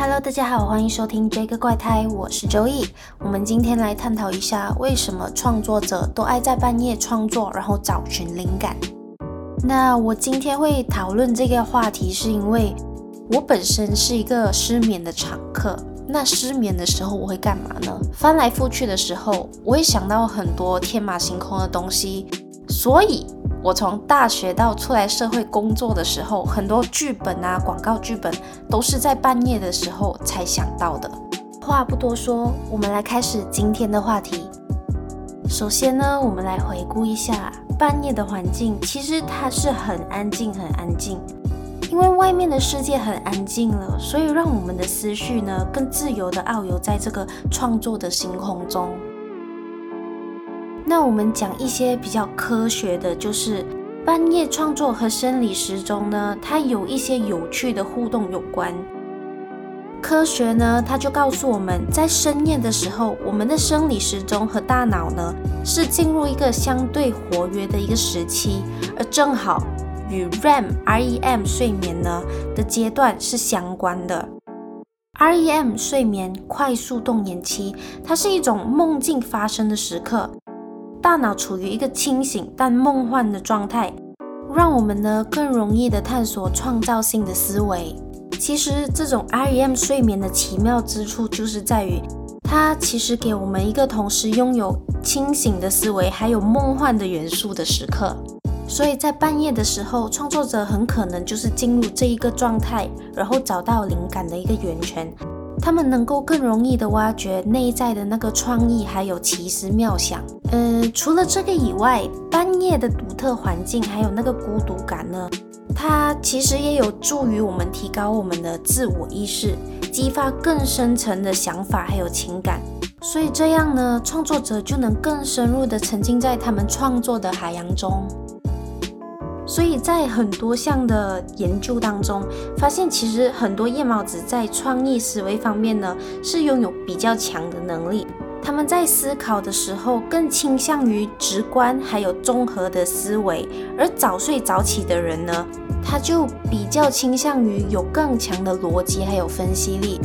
Hello，大家好，欢迎收听这个怪胎，我是周易。我们今天来探讨一下，为什么创作者都爱在半夜创作，然后找寻灵感。那我今天会讨论这个话题，是因为我本身是一个失眠的常客。那失眠的时候我会干嘛呢？翻来覆去的时候，我会想到很多天马行空的东西，所以。我从大学到出来社会工作的时候，很多剧本啊、广告剧本都是在半夜的时候才想到的。话不多说，我们来开始今天的话题。首先呢，我们来回顾一下半夜的环境，其实它是很安静、很安静，因为外面的世界很安静了，所以让我们的思绪呢更自由地遨游在这个创作的星空中。那我们讲一些比较科学的，就是半夜创作和生理时钟呢，它有一些有趣的互动有关。科学呢，它就告诉我们在深夜的时候，我们的生理时钟和大脑呢是进入一个相对活跃的一个时期，而正好与 REM（REM） 睡眠呢的阶段是相关的。REM 睡眠快速动眼期，它是一种梦境发生的时刻。大脑处于一个清醒但梦幻的状态，让我们呢更容易的探索创造性的思维。其实这种 REM 睡眠的奇妙之处就是在于，它其实给我们一个同时拥有清醒的思维还有梦幻的元素的时刻。所以在半夜的时候，创作者很可能就是进入这一个状态，然后找到灵感的一个源泉。他们能够更容易地挖掘内在的那个创意，还有奇思妙想。呃，除了这个以外，半夜的独特环境还有那个孤独感呢，它其实也有助于我们提高我们的自我意识，激发更深层的想法还有情感。所以这样呢，创作者就能更深入地沉浸在他们创作的海洋中。所以在很多项的研究当中，发现其实很多夜猫子在创意思维方面呢，是拥有比较强的能力。他们在思考的时候更倾向于直观还有综合的思维，而早睡早起的人呢，他就比较倾向于有更强的逻辑还有分析力。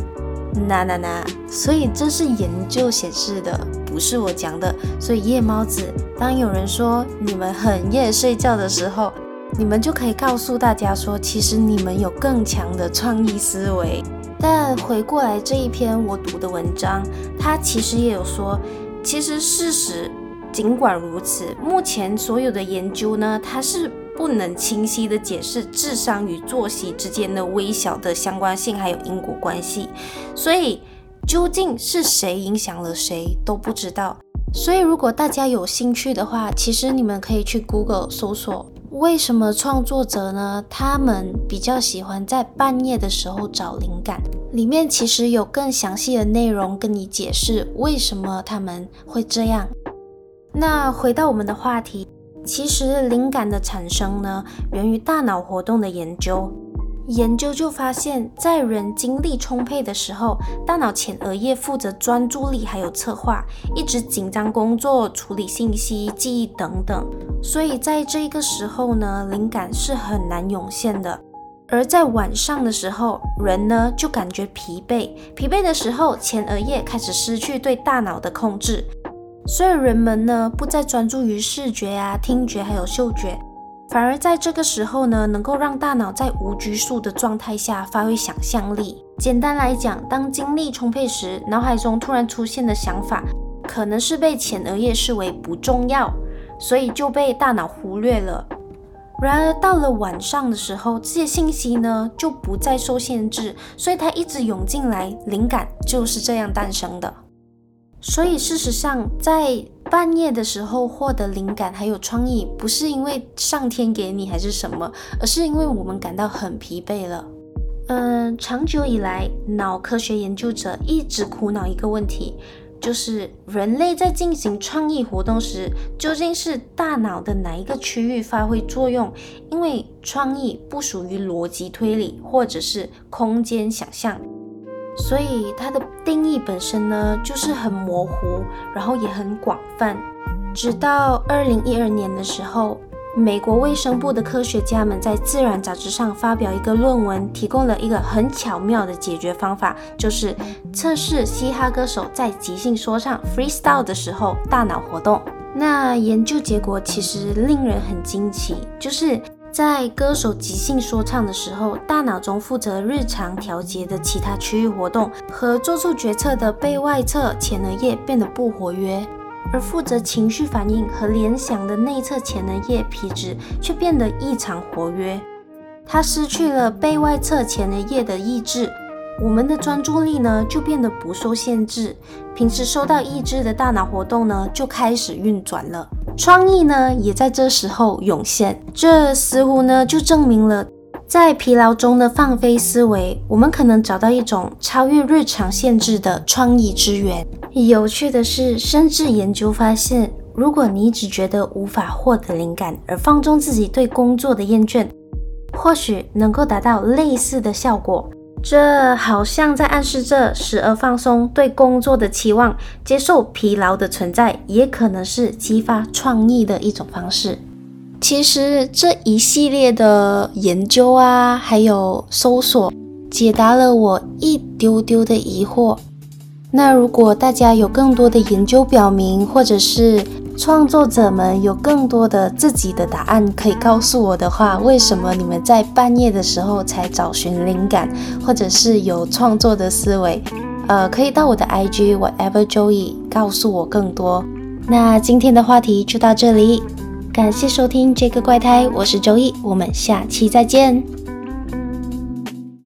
那那那，所以这是研究显示的，不是我讲的。所以夜猫子，当有人说你们很夜睡觉的时候，你们就可以告诉大家说，其实你们有更强的创意思维。但回过来这一篇我读的文章，它其实也有说，其实事实尽管如此，目前所有的研究呢，它是不能清晰的解释智商与作息之间的微小的相关性，还有因果关系。所以究竟是谁影响了谁都不知道。所以如果大家有兴趣的话，其实你们可以去 Google 搜索。为什么创作者呢？他们比较喜欢在半夜的时候找灵感，里面其实有更详细的内容跟你解释为什么他们会这样。那回到我们的话题，其实灵感的产生呢，源于大脑活动的研究。研究就发现，在人精力充沛的时候，大脑前额叶负责专注力，还有策划，一直紧张工作、处理信息、记忆等等。所以在这个时候呢，灵感是很难涌现的。而在晚上的时候，人呢就感觉疲惫，疲惫的时候，前额叶开始失去对大脑的控制，所以人们呢不再专注于视觉啊、听觉还有嗅觉。反而在这个时候呢，能够让大脑在无拘束的状态下发挥想象力。简单来讲，当精力充沛时，脑海中突然出现的想法，可能是被前额叶视为不重要，所以就被大脑忽略了。然而到了晚上的时候，这些信息呢就不再受限制，所以它一直涌进来，灵感就是这样诞生的。所以事实上，在半夜的时候获得灵感还有创意，不是因为上天给你还是什么，而是因为我们感到很疲惫了。嗯，长久以来，脑科学研究者一直苦恼一个问题，就是人类在进行创意活动时，究竟是大脑的哪一个区域发挥作用？因为创意不属于逻辑推理或者是空间想象。所以它的定义本身呢，就是很模糊，然后也很广泛。直到二零一二年的时候，美国卫生部的科学家们在《自然》杂志上发表一个论文，提供了一个很巧妙的解决方法，就是测试嘻哈歌手在即兴说唱 （freestyle） 的时候大脑活动。那研究结果其实令人很惊奇，就是在歌手即兴说唱的时候，大脑中负责日常调节的其他区域活动和做出决策的背外侧前额叶变得不活跃，而负责情绪反应和联想的内侧前额叶皮质却变得异常活跃。它失去了背外侧前额叶的抑制。我们的专注力呢，就变得不受限制，平时受到抑制的大脑活动呢，就开始运转了，创意呢，也在这时候涌现。这似乎呢，就证明了，在疲劳中的放飞思维，我们可能找到一种超越日常限制的创意之源。有趣的是，甚至研究发现，如果你只觉得无法获得灵感，而放纵自己对工作的厌倦，或许能够达到类似的效果。这好像在暗示着，时而放松对工作的期望，接受疲劳的存在，也可能是激发创意的一种方式。其实这一系列的研究啊，还有搜索，解答了我一丢丢的疑惑。那如果大家有更多的研究表明，或者是创作者们有更多的自己的答案可以告诉我的话，为什么你们在半夜的时候才找寻灵感，或者是有创作的思维？呃，可以到我的 IG whatever Joey 告诉我更多。那今天的话题就到这里，感谢收听这个怪胎，我是 Joey，我们下期再见。